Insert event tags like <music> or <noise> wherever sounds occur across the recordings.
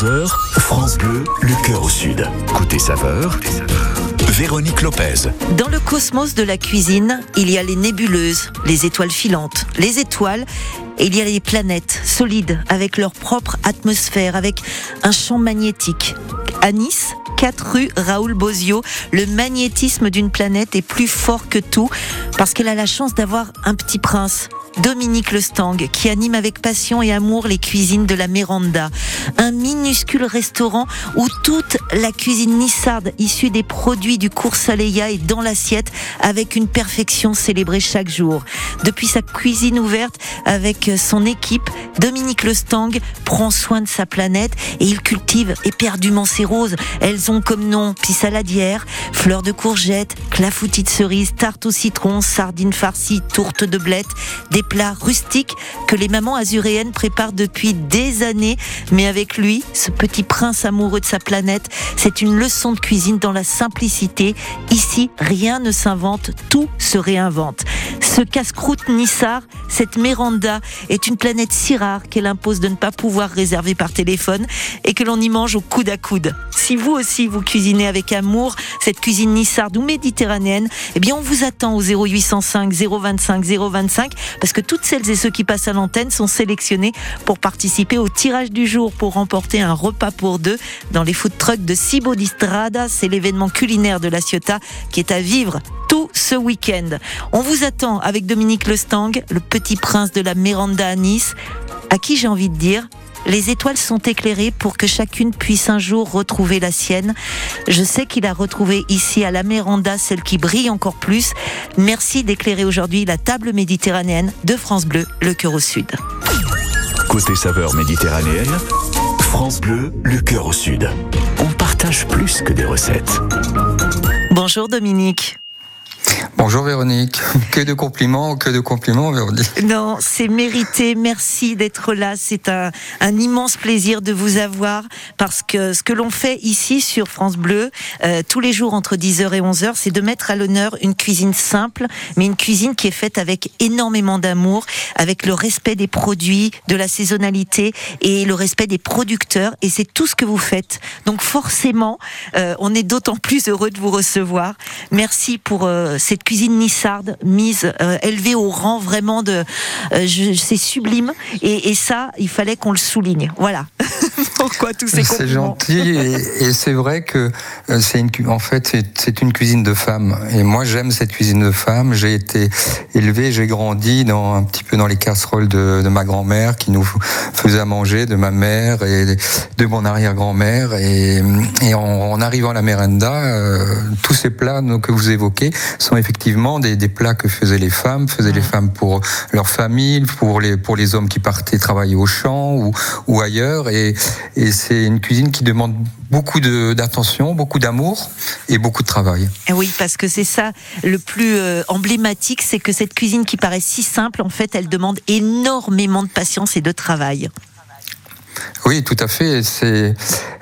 11h, France Bleu, le cœur au sud. Côté saveur, Véronique Lopez. Dans le cosmos de la cuisine, il y a les nébuleuses, les étoiles filantes, les étoiles, et il y a les planètes solides avec leur propre atmosphère, avec un champ magnétique. À Nice, 4 rue Raoul Bozio, le magnétisme d'une planète est plus fort que tout parce qu'elle a la chance d'avoir un petit prince Dominique Lestang, qui anime avec passion et amour les cuisines de la Méranda. Un minuscule restaurant où toute la cuisine nissarde issue des produits du cours Saleya est dans l'assiette avec une perfection célébrée chaque jour. Depuis sa cuisine ouverte avec son équipe, Dominique Lestang prend soin de sa planète et il cultive éperdument ses Elles ont comme nom pissaladière, fleurs de courgettes, clafoutis de cerises, tarte au citron, sardines farcies, tourte de blettes, des plats rustiques que les mamans azuréennes préparent depuis des années. Mais avec lui, ce petit prince amoureux de sa planète, c'est une leçon de cuisine dans la simplicité. Ici, rien ne s'invente, tout se réinvente. Ce casse-croûte Nissar, cette Méranda, est une planète si rare qu'elle impose de ne pas pouvoir réserver par téléphone et que l'on y mange au coude à coude. Si vous aussi vous cuisinez avec amour cette cuisine nissarde ou méditerranéenne, eh bien on vous attend au 0805 025 025 parce que toutes celles et ceux qui passent à l'antenne sont sélectionnés pour participer au tirage du jour pour remporter un repas pour deux dans les food trucks de Cibo d'Istrada. C'est l'événement culinaire de la Ciotat qui est à vivre tout ce week-end. On vous attend avec Dominique Lestang, le petit prince de la Méranda à Nice, à qui j'ai envie de dire les étoiles sont éclairées pour que chacune puisse un jour retrouver la sienne. Je sais qu'il a retrouvé ici à la Méranda celle qui brille encore plus. Merci d'éclairer aujourd'hui la table méditerranéenne de France Bleu, le cœur au sud. Côté saveur méditerranéenne, France Bleu, le cœur au sud. On partage plus que des recettes. Bonjour Dominique. Bonjour Véronique. <laughs> Que de compliments, que de compliments Véronique. Non, c'est mérité. Merci d'être là. C'est un, un, immense plaisir de vous avoir parce que ce que l'on fait ici sur France Bleu, euh, tous les jours entre 10h et 11h, c'est de mettre à l'honneur une cuisine simple, mais une cuisine qui est faite avec énormément d'amour, avec le respect des produits, de la saisonnalité et le respect des producteurs. Et c'est tout ce que vous faites. Donc forcément, euh, on est d'autant plus heureux de vous recevoir. Merci pour euh, cette cuisine nissarde mise, euh, élevée au rang vraiment de, euh, c'est sublime. Et, et, ça, il fallait qu'on le souligne. Voilà. <laughs> Pourquoi tous ces C'est gentil et, et c'est vrai que euh, c'est une, en fait, c'est une cuisine de femme. Et moi, j'aime cette cuisine de femme. J'ai été élevé, j'ai grandi dans un petit peu dans les casseroles de, de ma grand-mère qui nous faisait à manger, de ma mère et de mon arrière-grand-mère. Et, et en, en, arrivant à la Merenda, euh, tous ces plats que vous évoquez sont effectivement des, des, plats que faisaient les femmes, faisaient les femmes pour leur famille, pour les pour les hommes qui partaient travailler au champ ou, ou ailleurs. Et, et c'est une cuisine qui demande beaucoup d'attention, beaucoup d'amour et beaucoup de travail. Et oui, parce que c'est ça le plus euh, emblématique, c'est que cette cuisine qui paraît si simple, en fait, elle demande énormément de patience et de travail. Oui, tout à fait. C'est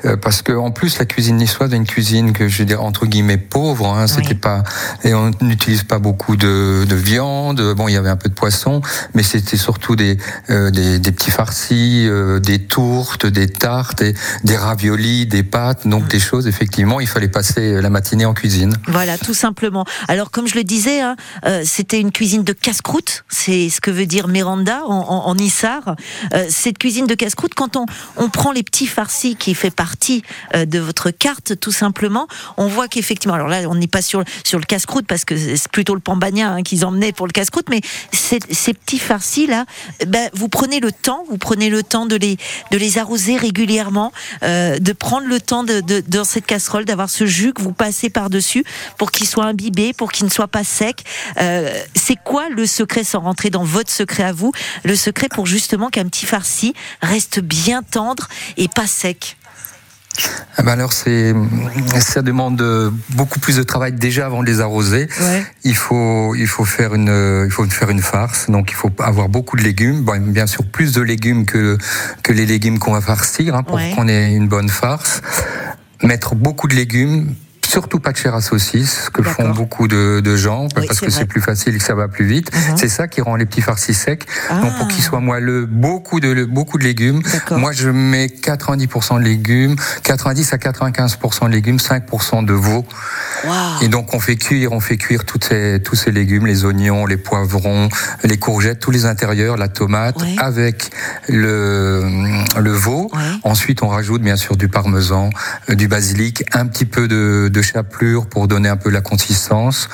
euh, parce que en plus la cuisine niçoise est une cuisine que je dire entre guillemets pauvre. Hein, C'était oui. pas et on n'utilise pas beaucoup de, de, viande. Bon, il y avait un peu de poisson, mais c'était surtout des, euh, des, des petits farcis, euh, des tourtes, des tartes, et des raviolis, des pâtes. Donc mmh. des choses effectivement, il fallait passer la matinée en cuisine. Voilà, tout simplement. Alors comme je le disais, hein, euh, c'était une cuisine de casse-croûte. C'est ce que veut dire Miranda en, en, en Issar. cette cuisine de casse-croûte, quand on on prend les petits farcis qui fait partie euh, de votre carte, tout simplement, on voit qu'effectivement, alors là, on n'est pas sur, sur le casse-croûte parce que c'est plutôt le pambagna hein, qu'ils emmenaient pour le casse-croûte, mais ces, petits farcis là, ben, vous prenez le temps, vous prenez le temps de les, de les arroser régulièrement, euh, de prendre le temps de, dans cette casserole, d'avoir ce jus que vous passez par-dessus pour qu'il soit imbibé, pour qu'il ne soit pas sec. Euh, c'est quoi le secret, sans rentrer dans votre secret à vous, le secret pour justement qu'un petit farci reste bien tendre et pas sec ah ben alors c'est ça demande beaucoup plus de travail déjà avant de les arroser. Ouais. Il faut il faut faire une il faut faire une farce donc il faut avoir beaucoup de légumes bon, bien sûr plus de légumes que que les légumes qu'on va farcir hein, pour Ouais. qu'on ait une bonne farce. Mettre beaucoup de légumes Surtout pas de chair à saucisse, ce que font beaucoup de, de gens, parce que c'est plus facile et que ça va plus vite. Uh-huh. C'est ça qui rend les petits farcis secs. Donc pour qu'ils ah. soient moelleux, beaucoup de beaucoup de légumes. Moi je mets 90% de légumes, 90 à 95% de légumes, 5% de veau. Et donc on fait cuire, on fait cuire toutes ces, tous ces légumes, les oignons, les poivrons, les courgettes, tous les intérieurs, la tomate, avec le, le veau. Ensuite on rajoute bien sûr du parmesan, euh, du basilic, un petit peu de, de chapelure pour donner un peu la consistance.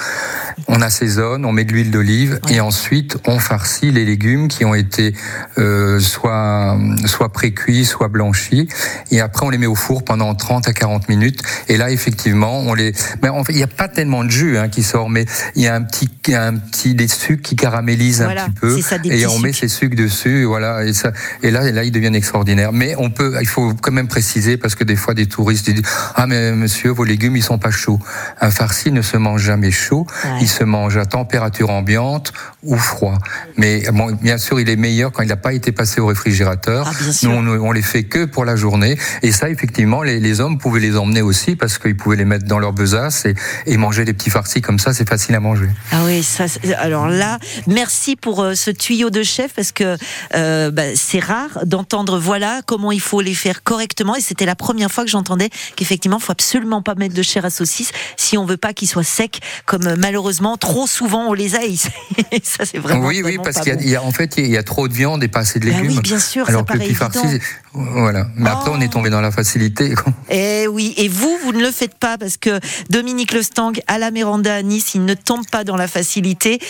On assaisonne, on met de l'huile d'olive et ensuite on farcit les légumes qui ont été euh, soit soit pré-cuits, soit blanchis. Et après on les met au four pendant 30 à 40 minutes. Et là effectivement on les mais en fait il n'y a pas tellement de jus hein, qui sort mais il y a un petit un petit des sucres qui caramélisent un petit peu. et on met ces sucres dessus voilà et ça et là et là ils deviennent extraordinaires. Mais on peut il faut quand même préciser parce que des fois des touristes disent ah mais monsieur vos légumes ils sont pas chauds un farci ne se mange jamais chaud il se mange à température ambiante ou froid. Mais bon, bien sûr, il est meilleur quand il n'a pas été passé au réfrigérateur. Ah, Nous, on, on, les fait que pour la journée. Et ça, effectivement, les, les hommes pouvaient les emmener aussi parce qu'ils pouvaient les mettre dans leur besace et, et, manger des petits farcis comme ça. C'est facile à manger. Ah oui, ça. Alors là, merci pour euh, ce tuyau de chef parce que euh, bah, c'est rare d'entendre voilà comment il faut les faire correctement. Et c'était la première fois que j'entendais qu'effectivement, faut absolument pas mettre de chair à saucisse si on veut pas qu'il soit sec, comme euh, malheureusement trop souvent on les a. <laughs> ça, c'est vraiment. Oui, oui, parce qu'il y, a en fait, il y a trop de viande et pas assez de bah légumes. oui, bien sûr. Alors que le petit farci, voilà. Mais après, on est tombé dans la facilité. Et eh oui. Et vous, vous ne le faites pas parce que Dominique Lestang à la Méranda à Nice, il ne tombe pas dans la facilité.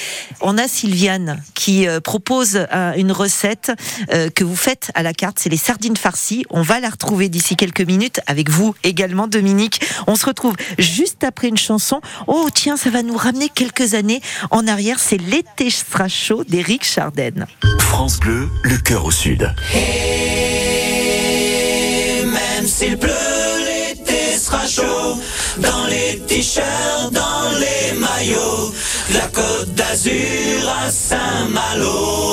On a Sylviane qui euh, propose euh, une recette euh, que vous faites à la carte. C'est les sardines farcies. On va la retrouver d'ici quelques minutes avec vous également, Dominique. On se retrouve juste après une chanson. Oh, tiens, ça va nous ramener quelques années en arrière. C'est l'été sera chaud d'Éric Chardenne. France Bleu, le cœur au sud. S'il pleut, l'été sera chaud. Dans les t-shirts, dans les maillots, la côte d'Azur à Saint-Malo.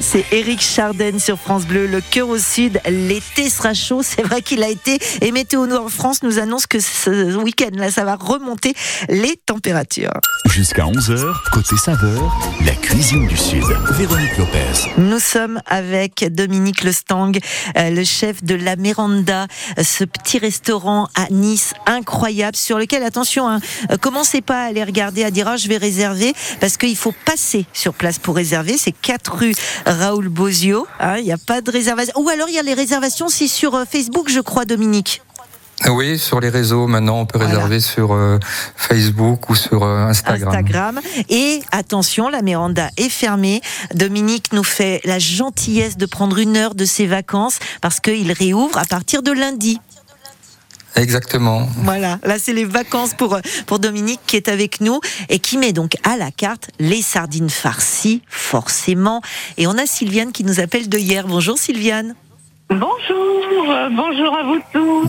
C'est Eric Charden sur France Bleu, le cœur au sud. L'été sera chaud, c'est vrai qu'il a été. Et Météo Nord France nous annonce que ce week-end, là, ça va remonter les températures. Jusqu'à 11h, côté saveur, la cuisine du Sud. Véronique Lopez. Nous sommes avec Dominique Lestang, euh, le chef de la Miranda, ce petit restaurant à Nice incroyable sur lequel, attention, hein, euh, commencez pas à aller regarder, à dire ah, je vais réserver, parce qu'il faut passer sur place pour réserver. C'est 4 rue Raoul Bozio. Hein, il n'y a pas de réservation. Ou alors il y a les réservations, c'est sur euh, Facebook, je crois, Dominique. Oui, sur les réseaux, maintenant, on peut réserver sur euh, Facebook ou sur euh, Instagram. Instagram. Et attention, la Miranda est fermée. Dominique nous fait la gentillesse de prendre une heure de ses vacances parce qu'il réouvre à partir de lundi. Exactement. Voilà, là c'est les vacances pour, pour Dominique qui est avec nous et qui met donc à la carte les sardines farcies, forcément. Et on a Sylviane qui nous appelle de hier. Bonjour Sylviane. Bonjour, euh, bonjour à vous tous.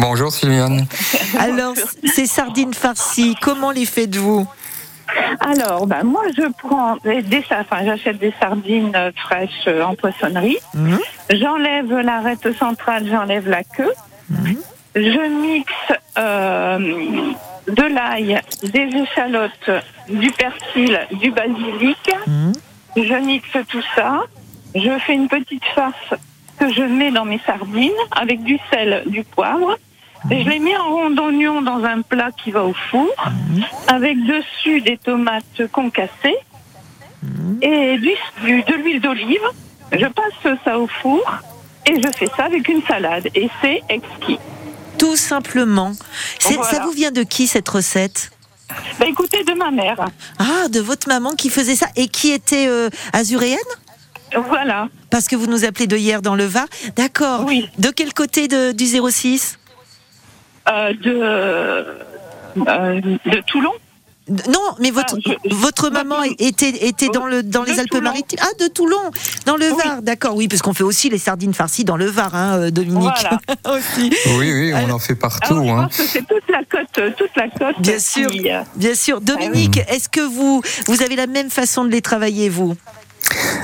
Bonjour Sylviane. <laughs> Alors, ces sardines farcies, comment les faites-vous? Alors, bah, moi je prends des, enfin, j'achète des sardines fraîches en poissonnerie. Mhm. J'enlève l'arête centrale, j'enlève la queue. Mhm. Je mixe euh, de l'ail, des échalotes, du persil, du basilic. Mhm. Je mixe tout ça. Je fais une petite farce que je mets dans mes sardines avec du sel, du poivre. Et je les mets en rond d'oignon dans un plat qui va au four, avec dessus des tomates concassées et du, du- de l'huile d'olive. Je passe ça au four et je fais ça avec une salade. Et c'est exquis. Tout simplement. Voilà. Ça vous vient de qui cette recette? Bah, écoutez, de ma mère. Ah, de votre maman qui faisait ça et qui était euh, azuréenne? Voilà. Parce que vous nous appelez de hier dans le Var. D'accord. Oui. De quel côté de- du 06 Euh, de, euh, de Toulon. Non, mais votre, Ah, je- votre maman était, était dans, le, dans les Alpes-Maritimes. Ah, de Toulon, dans le Oui. Var, d'accord. Oui, parce qu'on fait aussi les sardines farcies dans le Var, hein, euh, Dominique. Voilà. <laughs> aussi. Oui, oui, on en fait Alors, partout. je hein. pense que c'est toute la côte, toute la côte. Bien sûr. Bien sûr. Dominique, est-ce que vous, vous avez la même façon de les travailler, vous?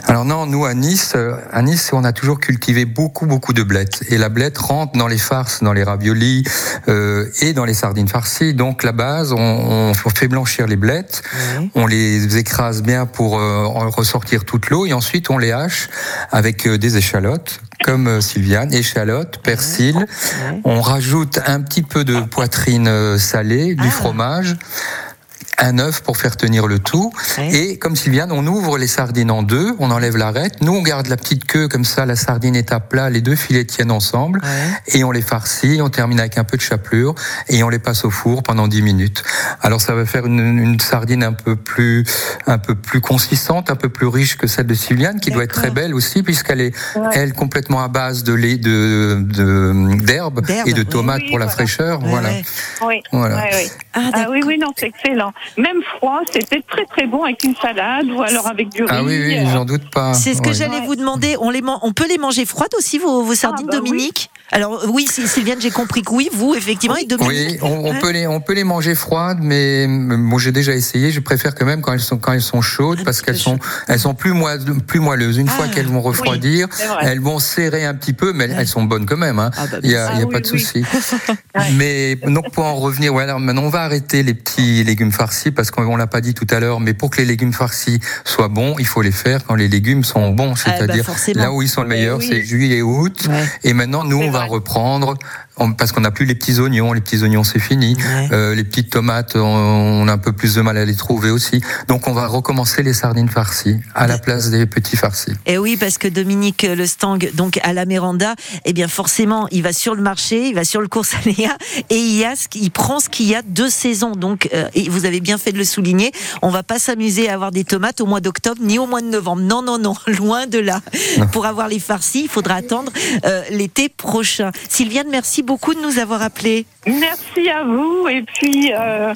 Alors non, nous à Nice, euh, à Nice, on a toujours cultivé beaucoup, beaucoup de blettes. Et la blette rentre dans les farces, dans les raviolis euh, et dans les sardines farcies. Donc la base, on, on fait blanchir les blettes, on les écrase bien pour euh, ressortir toute l'eau et ensuite on les hache avec euh, des échalotes, comme euh, Sylviane, échalotes, persil. On rajoute un petit peu de poitrine salée, du Ah. fromage. Un œuf pour faire tenir le tout. Ouais. Et comme Sylviane, on ouvre les sardines en deux, on enlève l'arête. Nous, on garde la petite queue, comme ça, la sardine est à plat, les deux filets tiennent ensemble. Et on les farcit, on termine avec un peu de chapelure et on les passe au four pendant 10 minutes. Alors ça va faire une, une sardine un peu plus, un peu plus consistante, un peu plus riche que celle de Sylviane, qui doit être très belle aussi, puisqu'elle est, Ouais. elle, complètement à base de lait, de, de- d'herbe et de tomates Oui, pour la voilà. fraîcheur. Ouais, voilà. Oui. Voilà. Ouais, ouais. Ah, Ah oui, oui, non, c'est excellent. Même froid, c'était très très bon avec une salade ou alors avec du riz. Ah oui, oui, j'en doute pas. C'est ce que Ouais. j'allais Ouais. vous demander. On, les man- on peut les manger froides aussi, vos, vos sardines, bah oui. Alors, oui, si- Sylviane, j'ai compris que oui, vous, effectivement, Dominique. Oui, on, on Ouais. peut les, on peut les manger froides, mais moi j'ai déjà essayé. Je préfère quand même quand elles sont, quand elles sont chaudes, Un parce qu'elles sont, elles sont plus, plus moelleuses. Une Ah, fois qu'elles vont refroidir, elles vont serrer un petit peu, mais elles, elles sont bonnes quand même. Hein. Ah bah, Il y a, il y a sûr. pas Ah de oui, souci. <laughs> Mais donc pour en revenir, ouais, alors maintenant on va arrêter les petits légumes farcis parce qu'on l'a pas dit tout à l'heure, mais pour que les légumes farcis soient bons, il faut les faire quand les légumes sont bons, Ah, bah, c'est-à-dire forcément. là où ils sont le Mais meilleur, oui. c'est juillet et août. Ouais. Et maintenant, nous, on va reprendre, parce qu'on n'a plus les petits oignons. Les petits oignons, c'est fini. Ouais. Euh, les petites tomates, on, a un peu plus de mal à les trouver aussi. Donc, on va recommencer les sardines farcies à la place des petits farcis. Et oui, parce que Dominique Le Stang, donc à la Méranda, eh bien forcément, il va sur le marché, il va sur le cours Aléa et il, y a ce il prend ce qu'il y a de saison. Donc, euh, et vous avez bien fait de le souligner, on va pas s'amuser à avoir des tomates au mois d'octobre ni au mois de novembre. Non, non, non, <laughs> loin de là. Pour avoir les farcis, il faudra attendre euh, l'été prochain. prochain. Sylviane, merci beaucoup de nous avoir appelés. Merci à vous et puis euh,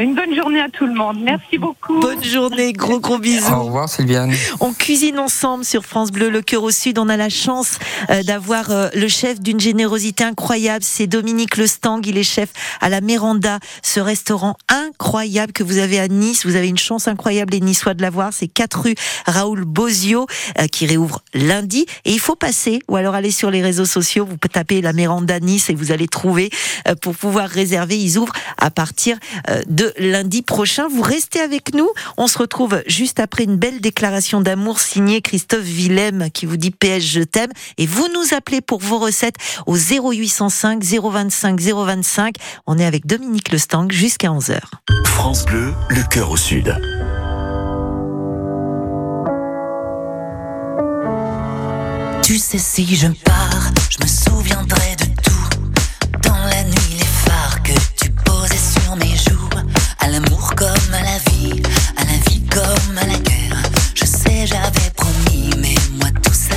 une bonne journée à tout le monde. Merci beaucoup. Bonne journée, gros gros bisous. Au revoir Sylviane. On cuisine ensemble sur France Bleu, le cœur au sud. On a la chance euh, d'avoir euh, le chef d'une générosité incroyable. C'est Dominique Le Stang. Il est chef à la Méranda, ce restaurant incroyable que vous avez à Nice. Vous avez une chance incroyable, les Niçois, de l'avoir. C'est 4 rue Raoul Bozio euh, qui réouvre lundi. Et il faut passer ou alors aller sur les réseaux sociaux. Vous tapez la Méranda Nice et vous allez trouver euh, pour pouvoir réserver. Ils ouvrent à partir euh, de lundi prochain. Vous restez avec nous. On se retrouve juste après une belle déclaration d'amour signée Christophe Willem qui vous dit PS je t'aime. Et vous nous appelez pour vos recettes au 0805 025 025. On est avec Dominique Le Stang jusqu'à 11h. France Bleu, le cœur au sud. Tu sais si je pars, je me souviendrai mes joues. À l'amour comme à la vie, à la vie comme à la guerre. Je sais, j'avais promis, mais moi tout ça,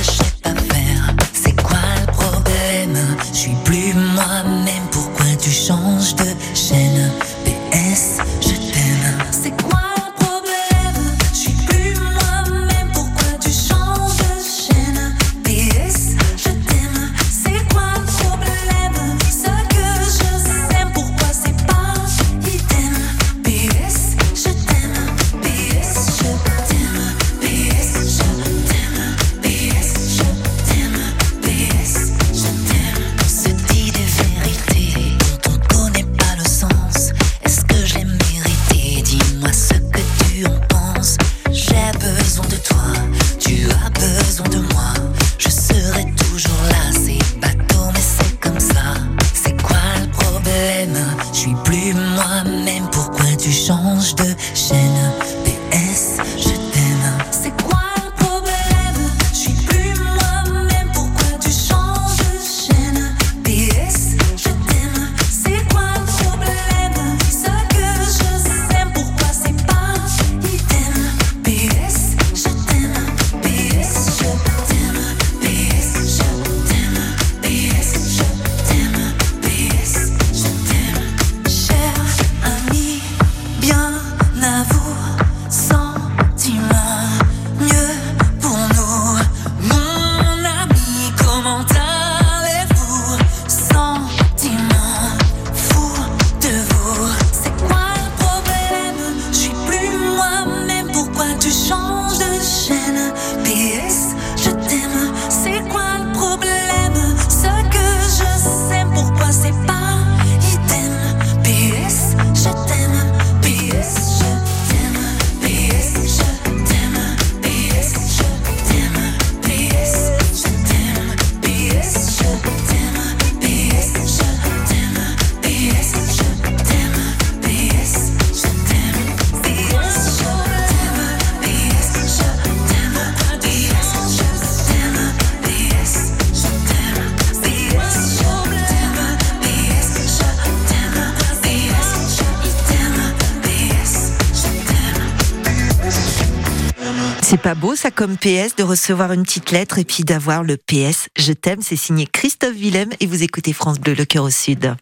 ça comme PS de recevoir une petite lettre et puis d'avoir le PS Je t'aime. C'est signé Christophe Willem et vous écoutez France Bleu, le cœur au sud.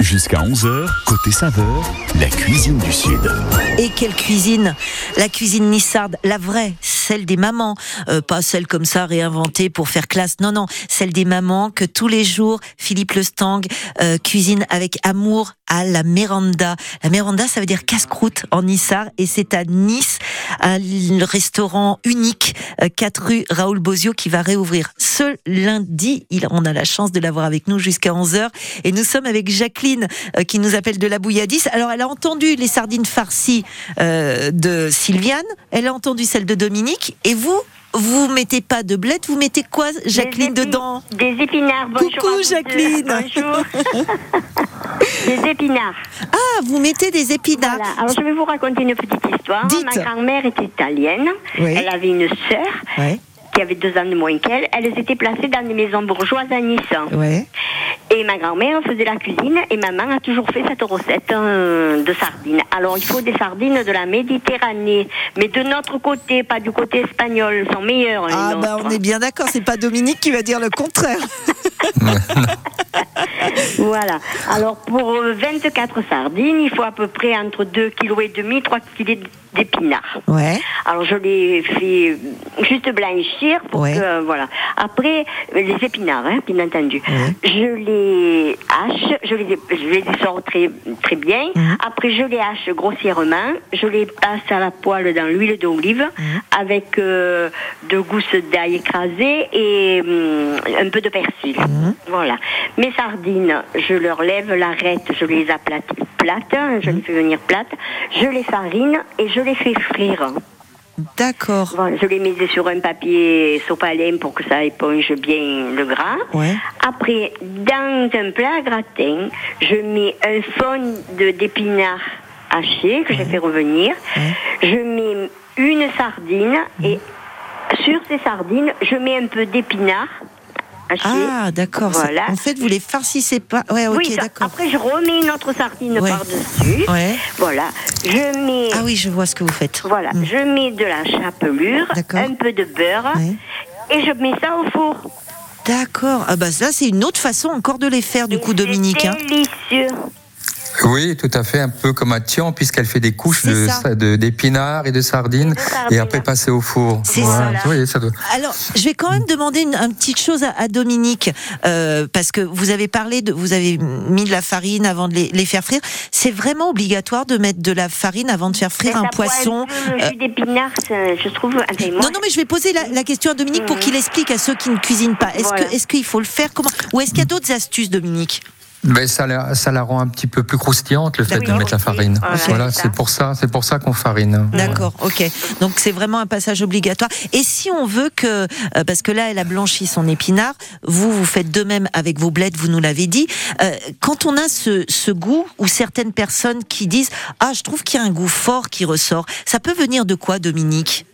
Jusqu'à 11h, côté saveur, la cuisine du Sud. Et quelle cuisine? La cuisine nissarde, la vraie, celle des mamans, Euh, pas celle comme ça réinventée pour faire classe. Non, non, celle des mamans que tous les jours Philippe Le Stang euh, cuisine avec amour à la Méranda. La Méranda, ça veut dire casse-croûte en Nissard et c'est à Nice, un restaurant unique, euh, 4 rue Raoul Bozio qui va réouvrir ce lundi. Il, on a la chance de l'avoir avec nous jusqu'à 11h et nous sommes avec Jacqueline euh, qui nous appelle de la Bouilladis. Alors elle a entendu les sardines farcies euh, de Sylviane, elle a entendu celle de Dominique et vous vous mettez pas de blette, vous mettez quoi, Jacqueline, Des dedans Des épinards. Bonjour Coucou. Jacqueline. Bonjour. <laughs> des épinards. Ah, vous mettez des épinards. Voilà. Alors je vais vous raconter une petite histoire. Dites. Ma grand-mère était italienne. Oui. Elle avait une sœur Ouais, qui avait deux ans de moins qu'elle. Elles étaient placées dans des maisons bourgeoises à Nice. ouais. Et ma grand-mère faisait la cuisine et maman a toujours fait cette recette euh, de sardines. Alors il faut des sardines de la Méditerranée, mais de notre côté, pas du côté espagnol, elles sont meilleures. les Ah bah nôtres. on est bien d'accord, c'est pas Dominique qui va dire le contraire. <laughs> <laughs> Voilà. Alors pour euh, 24 sardines, il faut à peu près entre 2 kg et demi, 3 kg d'épinards. Ouais. Alors je les fais euh, juste blanchir pour Ouais. que euh, voilà. Après euh, les épinards, hein, bien entendu. Je les hache, je les je les sors très très bien. Après je les hache grossièrement, je les passe à la poêle dans l'huile d'olive avec euh, deux gousses d'ail écrasées et hum, un peu de persil. Mhm. Voilà. Mes sardines, je leur lève l'arête, je les aplatis plates, je les fais venir plates, je les farine et je les fais frire. D'accord. Je les mets sur un papier sopalin pour que ça éponge bien le gras. Ouais. Après, dans un plat gratin, je mets un fond de- d'épinards hachés que j'ai fait revenir. Je mets une sardine et sur ces sardines, je mets un peu d'épinards Ah d'accord. Voilà. En fait, vous les farcissez pas. Ouais, ok, oui, d'accord. après je remets une autre sardine Ouais. par-dessus. Ouais. Voilà. Je mets Ah oui, je vois ce que vous faites. voilà, Mm. je mets de la chapelure, un peu de beurre Ouais. et je mets ça au four. D'accord. Ah bah ça, c'est une autre façon encore de les faire, du coup, Dominique. hein. Oui, tout à fait, un peu comme un tian, puisqu'elle fait des couches de- de- d'épinards et de sardines, Et de sardines. et après passer au four. C'est Voilà. ça. Oui, ça doit- Alors, je vais quand même demander une, une petite chose à, à Dominique, euh, parce que vous avez parlé de, vous avez mis de la farine avant de les, les faire frire. C'est vraiment obligatoire de mettre de la farine avant de faire frire Mais un poisson. Un le jus d'épinards, je trouve. Non, non, mais je vais poser la, la question à Dominique pour Mhm. qu'il explique à ceux qui ne cuisinent pas. Est-ce Voilà. que, est-ce qu'il faut le faire? Comment Ou est-ce qu'il y a d'autres astuces, Dominique? Mais ça la, ça la rend un petit peu plus croustillante le fait D'accord. de mettre la farine. voilà, Voilà, c'est pour ça, c'est pour ça qu'on farine. D'accord, ok. Donc c'est vraiment un passage obligatoire. Et si on veut que, euh, parce que là elle a blanchi son épinard, vous vous faites de même avec vos blettes, vous nous l'avez dit. Euh, quand on a ce, ce goût ou certaines personnes qui disent ah je trouve qu'il y a un goût fort qui ressort, ça peut venir de quoi, Dominique?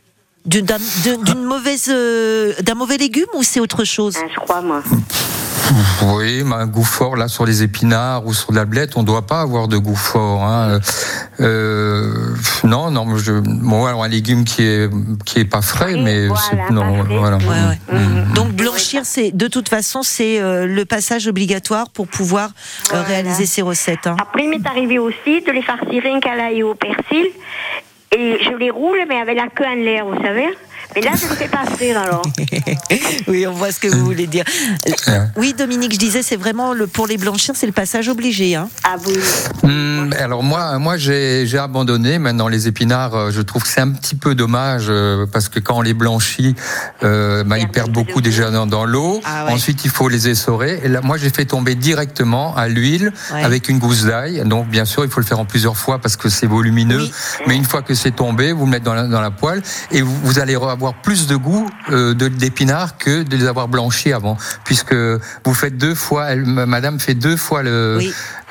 D'une d'un- d'une- d'une mauvaise, euh, d'un mauvais légume ou c'est autre chose? Hein, je crois, moi. Oui, mais un goût fort là sur les épinards ou sur la blette, on doit pas avoir de goût fort. Hein. Euh, non, non, je, bon, alors un légume qui est qui est pas frais, Oui, mais voilà, c'est- non, pas frais. voilà. Ouais, ouais. Mhm. Donc blanchir, c'est de toute façon c'est euh, le passage obligatoire pour pouvoir euh, Voilà. réaliser ces recettes. hein. Après, il m'est arrivé aussi de les farcir rien qu'à l'ail et au persil. Et je les roule, mais avec la queue en l'air, vous savez. Mais là, je ne fais pas frire alors. <laughs> oui, on voit ce que vous voulez dire. Oui, Dominique, je disais, c'est vraiment le, pour les blanchir, c'est le passage obligé. Hein. Ah oui. Hum, alors moi, moi j'ai abandonné. Maintenant les épinards, euh, je trouve que c'est un petit peu dommage euh, parce que quand on les blanchit, euh, bah, ils perdent beaucoup déjà dans, dans l'eau. Ah ouais. Ensuite, il faut les essorer. Et là, moi, j'ai fait tomber directement à l'huile Ouais. avec une gousse d'ail. Donc bien sûr, il faut le faire en plusieurs fois parce que c'est volumineux. Oui. Mais une fois que c'est tombé, vous le mettez dans la, dans la poêle et vous, vous allez avoir plus de goût euh, de- d'épinards que de les avoir blanchis avant, puisque vous faites deux fois. Madame fait deux fois le.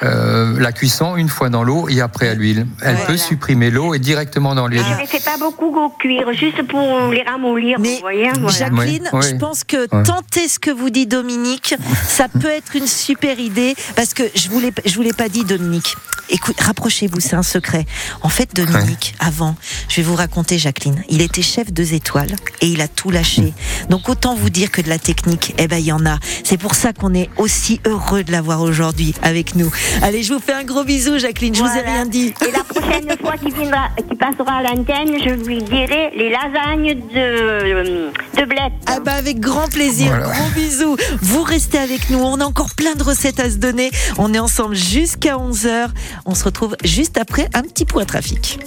Euh, la cuisson, une fois dans l'eau et après à l'huile. Elle Voilà. peut supprimer l'eau et directement dans l'huile. Je ne les fais pas beaucoup au cuire, juste pour les ramollir, Mais vous voyez. Voilà. Jacqueline, Oui, oui. je pense que Ouais. tenter ce que vous dit Dominique, ça <laughs> peut être une super idée parce que je vous l'ai, je vous l'ai pas dit Dominique. Écoute, rapprochez-vous, c'est un secret. En fait, Dominique, avant, je vais vous raconter Jacqueline. Il était chef deux étoiles et il a tout lâché. Donc autant vous dire que de la technique, eh ben il y en a. C'est pour ça qu'on est aussi heureux de l'avoir aujourd'hui avec nous. Allez, je vous fais un gros bisou, Jacqueline. Je vous ai Voilà. rien dit. Et la prochaine fois qu'il viendra, qu'il passera à l'antenne, je lui dirai les lasagnes de, de blette. Ah bah avec grand plaisir, Voilà. gros bisous. Vous restez avec nous, on a encore plein de recettes à se donner. On est ensemble jusqu'à 11h. On se retrouve juste après un petit point trafic.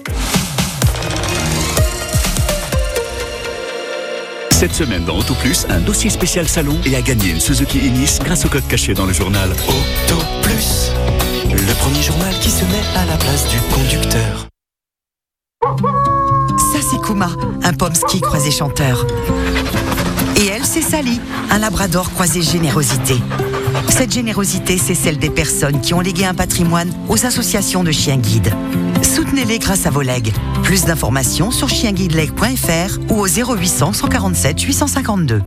Cette semaine dans Auto Plus, un dossier spécial salon et à gagner une Suzuki Ignis grâce au code caché dans le journal. Auto premier journal qui se met à la place du conducteur. Ça, c'est Kuma, un pomsky croisé chanteur. Et elle, c'est Sally, un labrador croisé générosité. Cette générosité, c'est celle des personnes qui ont légué un patrimoine aux associations de chiens guides. Soutenez-les grâce à vos legs. Plus d'informations sur chienguideleg.fr ou au 0800 147 852.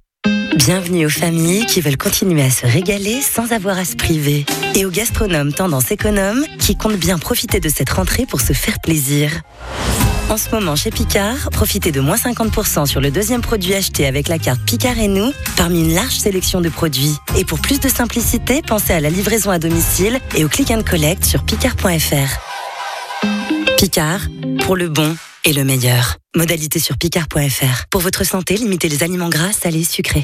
Bienvenue aux familles qui veulent continuer à se régaler sans avoir à se priver. Et aux gastronomes tendance économe qui comptent bien profiter de cette rentrée pour se faire plaisir. En ce moment, chez Picard, profitez de moins 50% sur le deuxième produit acheté avec la carte Picard et nous, parmi une large sélection de produits. Et pour plus de simplicité, pensez à la livraison à domicile et au click and collect sur picard.fr. Picard, pour le bon et le meilleur. Modalité sur picard.fr. Pour votre santé, limitez les aliments gras, salés, sucrés.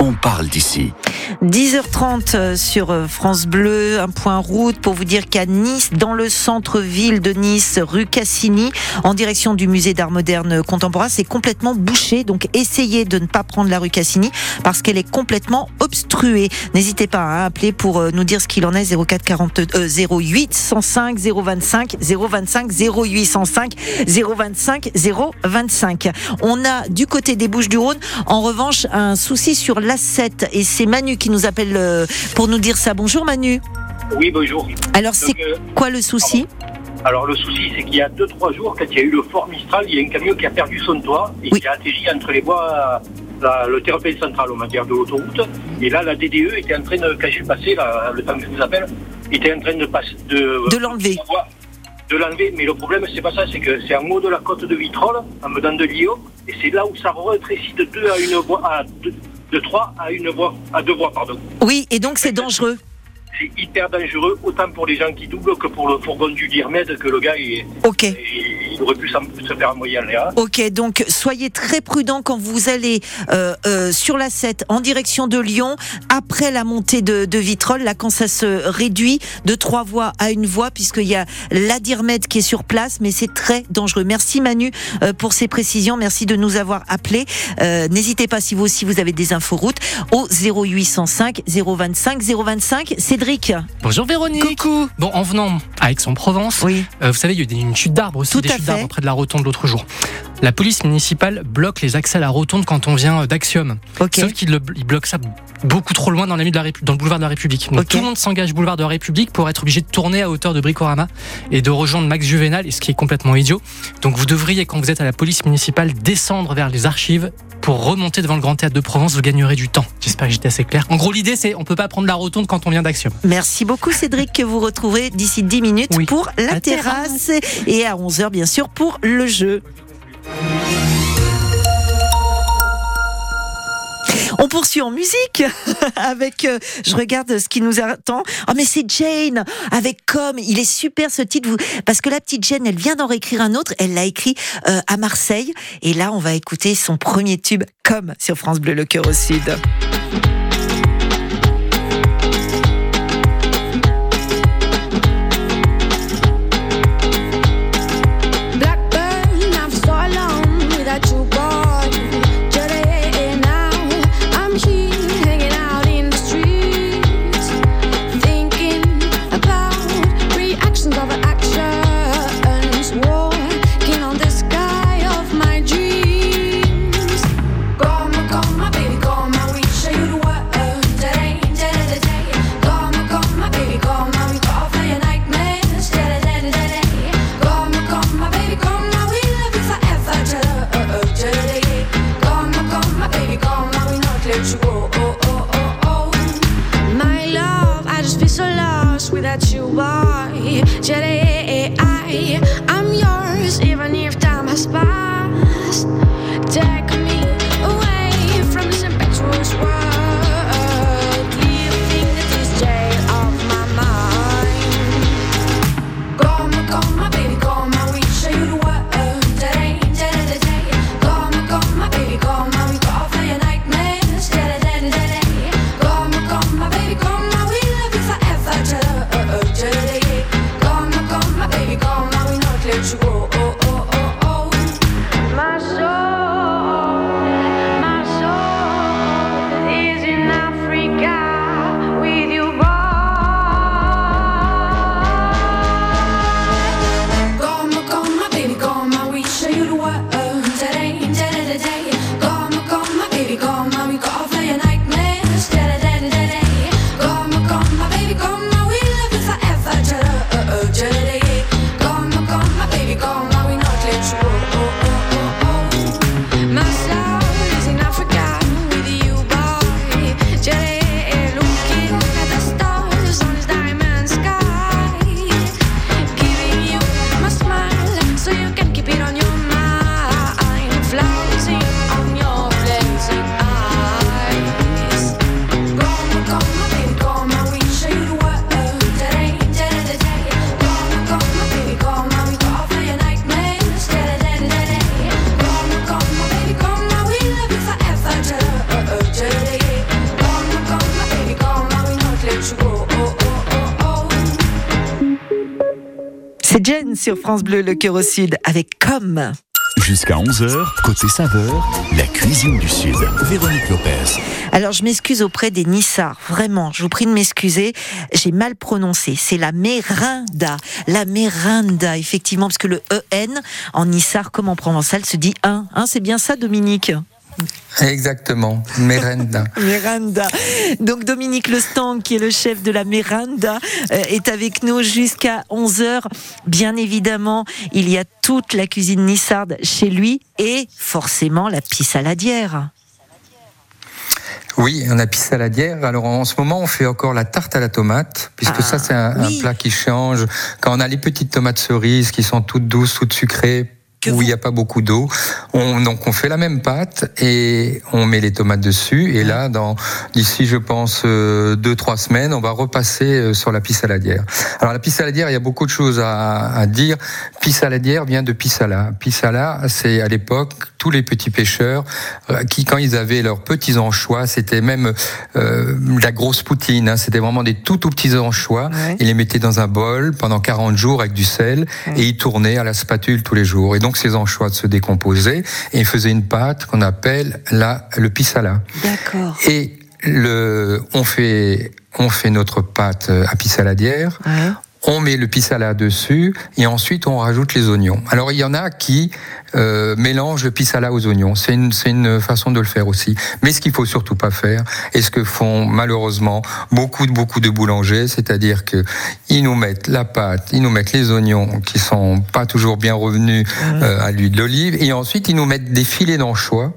on parle d'ici. 10h30 sur euh, France Bleu, un point route pour vous dire qu'à Nice, dans le centre-ville de Nice, rue Cassini, en direction du musée d'art moderne contemporain, c'est complètement bouché. Donc essayez de ne pas prendre la rue Cassini parce qu'elle est complètement obstruée. N'hésitez pas à appeler pour euh, nous dire ce qu'il en est 04 40 euh, 08 105 025 025 08 105 025 025. On a du côté des Bouches-du-Rhône en revanche un souci sur l'A7 et c'est Manu qui nous appelle euh, pour nous dire ça. Bonjour Manu. Oui, bonjour. Alors c'est euh, quoi le souci Alors le souci, c'est qu'il y a 2-3 jours, quand il y a eu le fort Mistral, il y a un camion qui a perdu son toit et qui a atterri entre les voies, la- le terre-plein central, on va dire, de l'autoroute. Et là, la DDE était en train de, quand j'ai passé, là, le temps que je vous appelle, était en train de passer, de, De l'enlever. De l'enlever, mais le problème, c'est pas ça, c'est que c'est en haut de la côte de Vitrolles, en dedans de Lyon, et c'est là où ça rétrécit de 2 à une voie, à deux- de 3 à une voie, à deux voies, pardon. Oui, et donc c'est dangereux. C'est hyper dangereux, autant pour les gens qui doublent que pour le fourgon du Dirmed, que le gars, il, Ok. il, il aurait pu se faire envoyer en l'air. Ok, donc soyez très prudents quand vous allez euh, euh, sur la 7 en direction de Lyon, après la montée de, de Vitrolles, là quand ça se réduit de trois voies à une voie, puisqu'il y a la Dirmed qui est sur place, mais c'est très dangereux. Merci Manu euh, pour ces précisions, merci de nous avoir appelés. Euh, N'hésitez pas si vous aussi vous avez des infos routes au 0805 025 025. Cédric. Bonjour Véronique. Coucou. Bon, en venant à Aix-en-Provence, oui. vous savez, il y a eu une chute d'arbres aussi, Tout des à chutes fait. d'arbres près de la rotonde l'autre jour. La police municipale bloque les accès à la rotonde quand on vient d'Axiom. Sauf qu'ils bloquent ça beaucoup trop loin dans, la, nuit de la Répu- dans le boulevard de la République. Donc tout le monde s'engage boulevard de la République pour être obligé de tourner à hauteur de Bricorama et de rejoindre Max Juvenal, et ce qui est complètement idiot. Donc vous devriez, quand vous êtes à la police municipale, descendre vers les archives pour remonter devant le Grand Théâtre de Provence. Vous gagnerez du temps. J'espère que j'étais assez clair. En gros, l'idée, c'est on peut pas prendre la rotonde quand on vient d'Axiom. Merci beaucoup Cédric que vous retrouverez d'ici 10 minutes pour la, La terrasse et à 11h bien sûr pour le jeu. On poursuit en musique <laughs> avec, euh, je regarde ce qui nous attend. Oh mais c'est Jane avec Comme. Il est super ce titre parce que la petite Jane, elle vient d'en réécrire un autre. Elle l'a écrit euh, à Marseille et là on va écouter son premier tube Comme sur France Bleu le cœur au sud. France Bleu, le cœur au sud, avec Comme. Jusqu'à 11h, côté saveur, la cuisine du Sud. Véronique Lopez. Alors je m'excuse auprès des Nissards, vraiment, je vous prie de m'excuser, j'ai mal prononcé, c'est la Merinda, la Merinda, effectivement, parce que le EN en Nissard comme en provençal se dit un, hein, c'est bien ça Dominique? Exactement, Merenda. <laughs> Miranda. Donc Dominique Lestang, qui est le chef de la Miranda, euh, est avec nous jusqu'à 11h. Bien évidemment, il y a toute la cuisine nissarde chez lui et forcément la pisse saladière. Oui, on a pisse saladière. Alors en ce moment, on fait encore la tarte à la tomate, puisque ça c'est un, un plat qui change. Quand on a les petites tomates cerises qui sont toutes douces, toutes sucrées, où il n'y a pas beaucoup d'eau. On, donc on fait la même pâte et on met les tomates dessus. Et là, dans d'ici, je pense euh, deux trois semaines, on va repasser euh, sur la pisse saladière. Alors la pisse saladière, il y a beaucoup de choses à, à dire. Pisse saladière vient de pisala. Pisala, c'est à l'époque tous les petits pêcheurs euh, qui, quand ils avaient leurs petits anchois, c'était même euh, la grosse poutine. Hein, c'était vraiment des tout tout petits anchois. Ils les mettaient dans un bol pendant 40 jours avec du sel et ils tournaient à la spatule tous les jours. Et donc ces anchois se décomposaient et ils faisaient une pâte qu'on appelle la le pisala. D'accord. Et le, on fait, on fait notre pâte à pissaladière. On met le pisala dessus et ensuite on rajoute les oignons. Alors il y en a qui euh, mélangent le pisala aux oignons. C'est une, c'est une façon de le faire aussi. Mais ce qu'il faut surtout pas faire, et ce que font malheureusement beaucoup de beaucoup de boulangers, c'est-à-dire que ils nous mettent la pâte, ils nous mettent les oignons qui sont pas toujours bien revenus euh, à l'huile d'olive, et ensuite ils nous mettent des filets d'anchois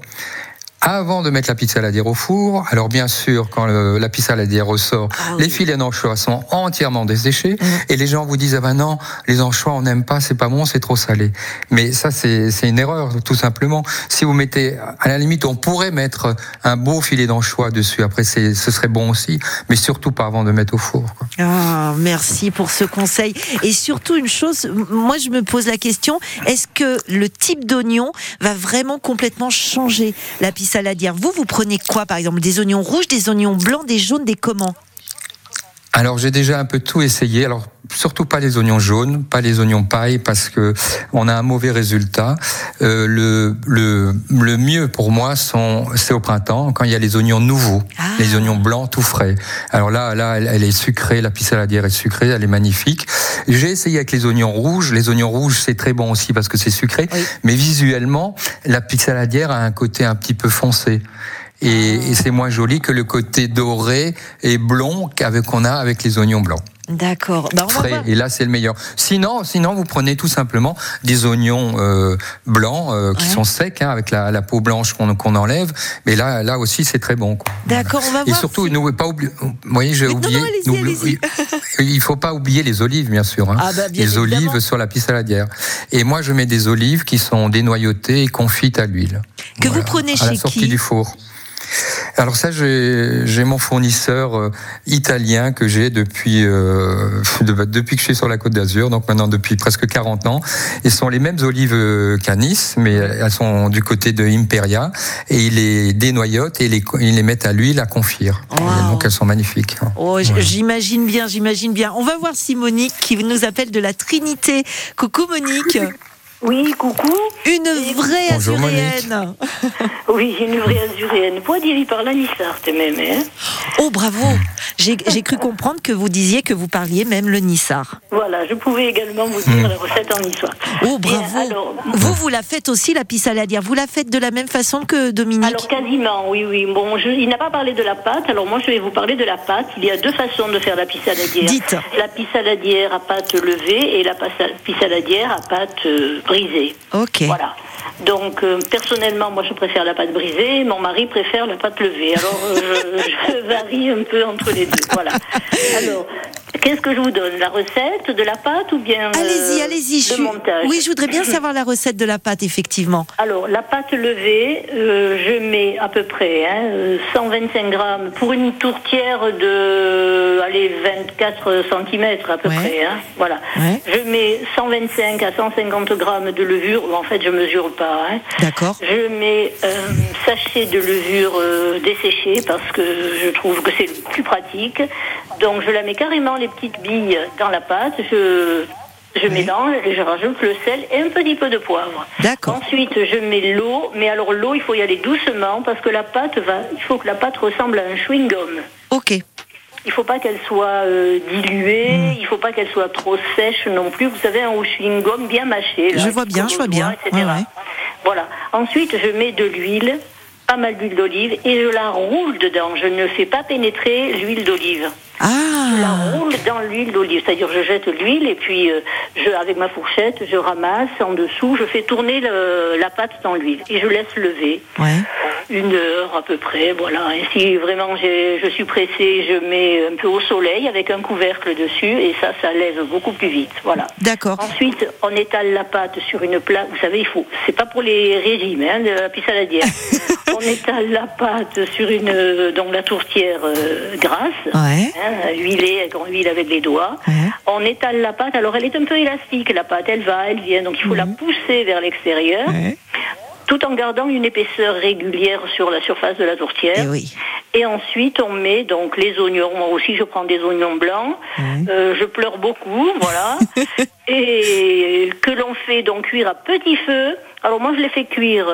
avant de mettre la pizza saladière au four. Alors bien sûr, quand le- la pizza saladière ressort, les filets d'anchois sont entièrement desséchés et les gens vous disent ah ben non, les anchois on n'aime pas, c'est pas bon, c'est trop salé. Mais ça c'est une erreur tout simplement. Si vous mettez à la limite, on pourrait mettre un beau filet d'anchois dessus. Après ce serait bon aussi, mais surtout pas avant de mettre au four. quoi. Ah, merci pour ce conseil. Et surtout une chose, moi je me pose la question, est-ce que le type d'oignon va vraiment complètement changer la pisse saladière. Vous, vous prenez quoi par exemple? Des oignons rouges, des oignons blancs, des jaunes, des comment? Alors j'ai déjà un peu tout essayé. Alors surtout pas les oignons jaunes, pas les oignons paille parce que on a un mauvais résultat. Euh, le, le le mieux pour moi sont c'est au printemps quand il y a les oignons nouveaux, les oignons blancs tout frais. Alors là là elle, elle est sucrée, la pisse saladière est sucrée, elle est magnifique. J'ai essayé avec les oignons rouges. Les oignons rouges c'est très bon aussi parce que c'est sucré, mais visuellement la pisse saladière a un côté un petit peu foncé. Et, et c'est moins joli que le côté doré et blond qu'avec qu'on a avec les oignons blancs. D'accord. Bah. Et là, c'est le meilleur. Sinon, sinon, vous prenez tout simplement des oignons euh, blancs euh, qui sont secs, hein, avec la, la peau blanche qu'on enlève. Mais là, là aussi, c'est très bon. D'accord, on va Et voir. surtout, n'oubliez pas oublier. Voyez, j'ai oublié. allez-y. Il faut pas oublier les olives, bien sûr. hein. Ah bah, bien les évidemment. olives sur la piste saladière. Et moi, je mets des olives qui sont dénoyautées et confites à l'huile. Que vous prenez à la chez sortie qui du four. Alors ça, j'ai mon fournisseur euh, italien que j'ai depuis euh, de- depuis que je suis sur la Côte d'Azur, donc maintenant depuis presque 40 ans. Et ce sont les mêmes olives euh, qu'à Nice, mais elles sont du côté de Imperia. Et il les dénoyote et les, il les met à l'huile à confire. Et donc elles sont magnifiques. Oh, j- j'imagine bien, j'imagine bien. On va voir si Monique qui nous appelle de la Trinité. Coucou Monique. <laughs> Oui, coucou. Une vraie Bonjour, azuréenne. <laughs> Oui, une vraie azuréenne. Moi, dire par la Nissarte même. Hein? Oh bravo. J'ai cru comprendre que vous disiez que vous parliez même le Nissard. Voilà, je pouvais également vous dire la recette en niçoise. Oh bravo. alors, Vous, vous la faites aussi la pisse saladière. Vous la faites de la même façon que Dominique? Alors quasiment, oui, oui. Bon, je- il n'a pas parlé de la pâte, alors moi je vais vous parler de la pâte. Il y a deux façons de faire la pisse saladière. Dites. La pisse saladière à pâte levée et la pisse saladière à pâte euh, brisée. Ok. Voilà. Donc euh, personnellement, moi je préfère la pâte brisée, mon mari préfère la pâte levée. Alors euh, je, <laughs> je varie un peu entre les deux. Voilà. Alors, qu'est-ce que je vous donne La recette de la pâte ou bien euh, Allez-y, allez-y. je montage? Oui, je voudrais bien savoir la recette de la pâte, effectivement. Alors, la pâte levée, euh, je mets à peu près hein, euh, 125 grammes pour une tourtière de allez, 24 cm à peu Ouais. près. hein, voilà. Ouais. Je mets 125 à 150 grammes de levure. En fait, je mesure pas. hein. D'accord. Je mets un sachet de levure desséchée parce que je trouve que c'est le plus pratique. Donc je la mets carrément les petites billes dans la pâte. Je Je mélange et je rajoute le sel et un petit peu de poivre. D'accord. Ensuite, je mets l'eau, mais alors l'eau, il faut y aller doucement parce que la pâte va, il faut que la pâte ressemble à un chewing-gum. Ok. Il faut pas qu'elle soit euh, diluée, Hmm. il faut pas qu'elle soit trop sèche non plus. Vous savez, un chewing-gum bien mâché. là, Je vois bien, je vois bien. Ouais, ouais. Voilà. Ensuite, je mets de l'huile, pas mal d'huile d'olive, et je la roule dedans. Je ne fais pas pénétrer l'huile d'olive. Ah. Je la roule dans l'huile d'olive, c'est-à-dire je jette l'huile et puis euh, je, avec ma fourchette, je ramasse en dessous, je fais tourner le- la pâte dans l'huile et je laisse lever Ouais. une heure à peu près, voilà. Et si vraiment je suis pressée, je mets un peu au soleil avec un couvercle dessus et ça, ça lève beaucoup plus vite, voilà. D'accord. Ensuite, on étale la pâte sur une plaque. Vous savez, il faut. C'est pas pour les régimes, hein, de la pisse saladière. <laughs> on étale la pâte sur une donc la tourtière euh, grasse, Ouais. hein, huilée, qu'on huile avec les doigts. On étale la pâte. Alors, elle est un peu élastique, la pâte. Elle va, elle vient. Donc, il faut la pousser vers l'extérieur. Tout en gardant une épaisseur régulière sur la surface de la tourtière. Et ensuite, on met donc les oignons. Moi aussi, je prends des oignons blancs. Euh, je pleure beaucoup, voilà. <laughs> et que l'on fait donc cuire à petit feu. Alors moi, je les fais cuire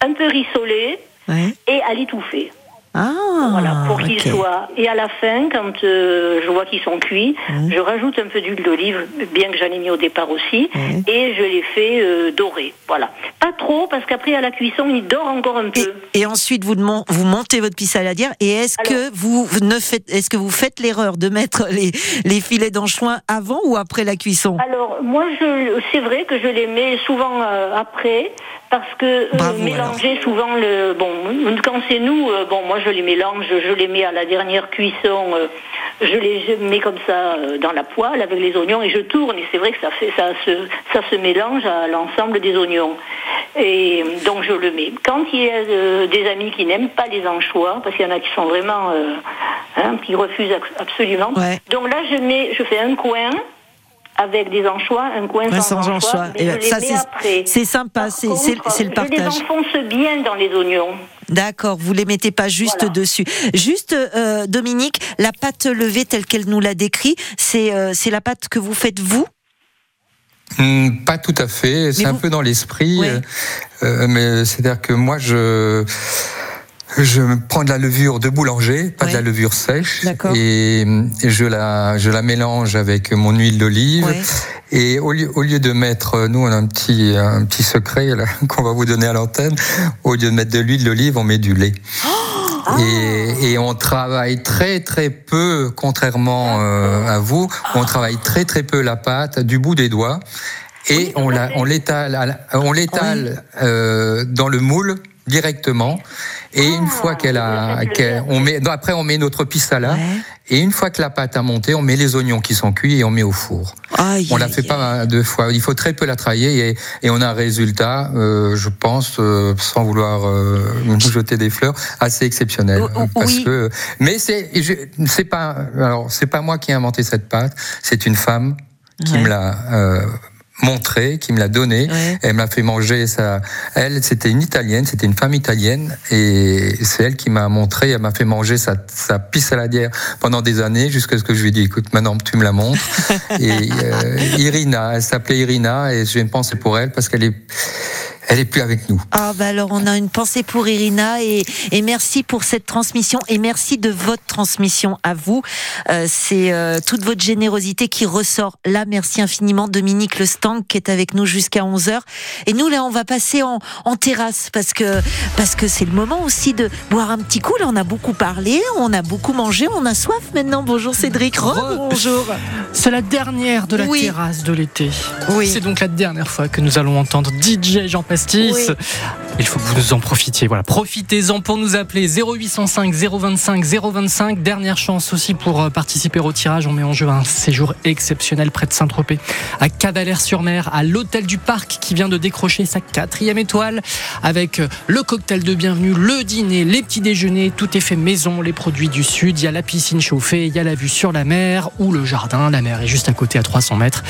un peu rissolés et à l'étouffer. Ah. Voilà, pour qu'ils soient. Et à la fin, quand euh, je vois qu'ils sont cuits, je rajoute un peu d'huile d'olive, bien que j'en ai mis au départ aussi, et je les fais euh, dorer. Voilà. Pas trop, parce qu'après, à la cuisson, ils dorent encore un peu. Et ensuite, vous, montez votre pisse saladière. Et est-ce que vous ne faites, est-ce que vous faites l'erreur de mettre <laughs> les, les filets d'anchois avant ou après la cuisson? Alors, moi, c'est vrai que je les mets souvent euh, après, parce que euh, Bravo, mélanger souvent le. Bon, quand c'est nous, euh, bon, moi, je les mélange, je les mets à la dernière cuisson, euh, je les mets comme ça euh, dans la poêle avec les oignons et je tourne. Et c'est vrai que ça, fait, ça, se, ça se mélange à l'ensemble des oignons. Et donc, je le mets. Quand il y a des amis qui n'aiment pas les anchois, parce qu'il y en a qui sont vraiment. hein, qui refusent ab- absolument. Donc là, je, mets, je fais un coin avec des anchois, un coin Ouais, sans, sans anchois, Et je les ça, mets c'est- après. c'est sympa, c'est c'est- Contre, c'est le Je les partage. enfonce bien dans les oignons. D'accord, vous les mettez pas juste dessus. Juste, euh, Dominique, la pâte levée telle qu'elle nous l'a décrit, c'est euh, c'est la pâte que vous faites vous? Hmm, Pas tout à fait, c'est un peu dans l'esprit, euh, mais c'est-à-dire que moi je je prends de la levure de boulanger, pas de la levure sèche, et, et je la je la mélange avec mon huile d'olive. Et au lieu, au lieu de mettre, nous on a un petit un petit secret <laughs> qu'on va vous donner à l'antenne. Au lieu de mettre de l'huile d'olive, on met du lait. Et, et on travaille très très peu, contrairement euh, à vous, on travaille très très peu la pâte du bout des doigts et on la, on l'étale, on l'étale euh, dans le moule directement. Et une fois qu'elle a, qu'elle- on met, non, après on met notre pistala. Et une fois que la pâte a monté, on met les oignons qui sont cuits et on met au four. on la fait pas mal de fois. Il faut très peu la travailler et, et on a un résultat, euh, je pense, euh, sans vouloir euh, <laughs> nous jeter des fleurs, assez exceptionnel. parce que, mais c'est, c'est pas, alors c'est pas moi qui ai inventé cette pâte. C'est une femme qui me l'a euh, montré, qui me l'a donné. Elle m'a fait manger ça. Elle, c'était une italienne, c'était une femme italienne, et c'est elle qui m'a montré. Elle m'a fait manger sa, sa pisse saladière pendant des années, jusqu'à ce que je lui ai dit, écoute, maintenant tu me la montres. <laughs> et euh, Irina, elle s'appelait Irina, et j'ai une pensée pour elle parce qu'elle est, elle est plus avec nous. Ah bah alors on a une pensée pour Irina et, et merci pour cette transmission et merci de votre transmission à vous. Euh, c'est euh, toute votre générosité qui ressort là. Merci infiniment Dominique Le Stang qui est avec nous jusqu'à 11h. Et nous là on va passer en, en terrasse parce que parce que c'est le moment aussi de boire un petit coup. Là on a beaucoup parlé, on a beaucoup mangé, on a soif maintenant. Bonjour Cédric. bonjour. C'est la dernière de la Oui. terrasse de l'été. Oui. C'est donc la dernière fois que nous allons entendre DJ Jean Pastis. Oui. Il faut que vous nous en profitiez. Voilà, profitez-en pour nous appeler 0805 025 025. Dernière chance aussi pour euh, participer au tirage. On met en jeu un séjour exceptionnel près de Saint-Tropez, à Cavalère-sur-Mer, à l'hôtel du Parc qui vient de décrocher sa quatrième étoile avec euh, le cocktail de bienvenue, le dîner, les petits déjeuners. Tout est fait maison, les produits du sud. Il y a la piscine chauffée, il y a la vue sur la mer ou le jardin. La mer est juste à côté à 300 mètres.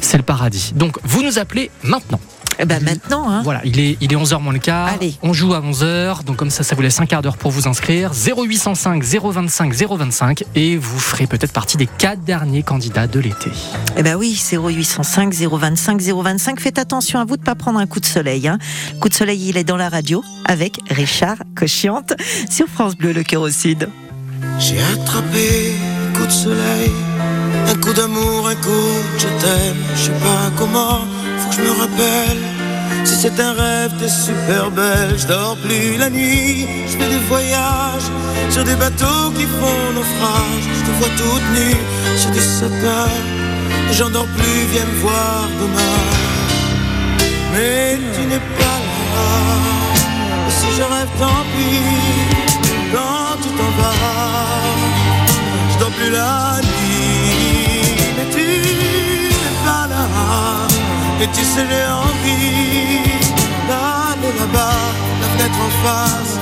C'est le paradis. Donc vous nous appelez maintenant. Eh ben maintenant, hein. Voilà, il est, il est 11h moins le quart. Allez. On joue à 11h, donc comme ça, ça vous laisse un quart d'heure pour vous inscrire. 0805 025 025 et vous ferez peut-être partie des quatre derniers candidats de l'été. Eh ben oui, 0805 025 025. Faites attention à vous de pas prendre un coup de soleil. Hein. Le coup de soleil, il est dans la radio avec Richard Cochiante sur France Bleu, le cœur au sud. J'ai attrapé un coup de soleil, un coup d'amour, un coup de je t'aime. Je sais pas comment, je me rappelle. Si c'est un rêve, t'es super belle. Je dors plus la nuit, je fais des voyages sur des bateaux qui font naufrage. Je te vois toute nue sur des sapins. J'en dors plus, viens me voir demain. Mais tu n'es pas là. Si je rêve, tant pis. Quand tu t'en vas, je dors plus la Et tu j'ai envie d'aller là-bas, la fenêtre en face,